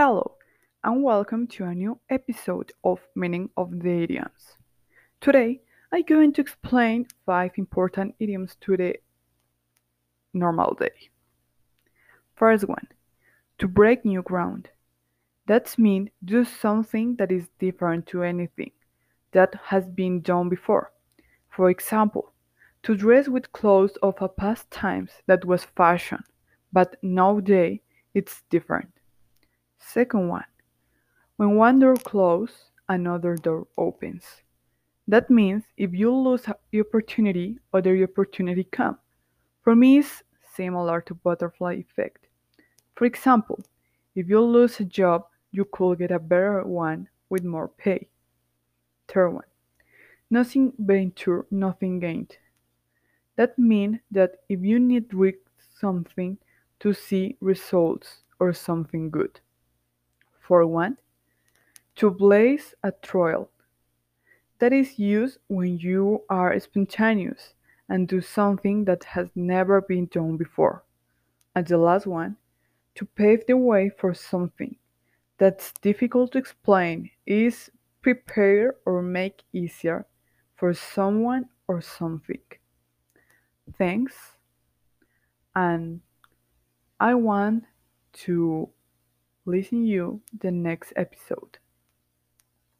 Hello, and welcome to a new episode of Meaning of the Idioms. Today, I'm going to explain five important idioms to the normal day. First one, to break new ground. That's mean do something that is different to anything that has been done before. For example, to dress with clothes of a past times that was fashion, but nowadays it's different. Second one, when one door closes, another door opens. That means if you lose the opportunity, other opportunity come. For me, it's similar to butterfly effect. For example, if you lose a job, you could get a better one with more pay. Third one, nothing ventured, nothing gained. That means that if you need something to see results or something good. For one, to blaze a trail. That is used when you are spontaneous and do something that has never been done before. And the last one, to pave the way for something that's difficult to explain is prepare or make easier for someone or something. Thanks. And I want to listen you the next episode.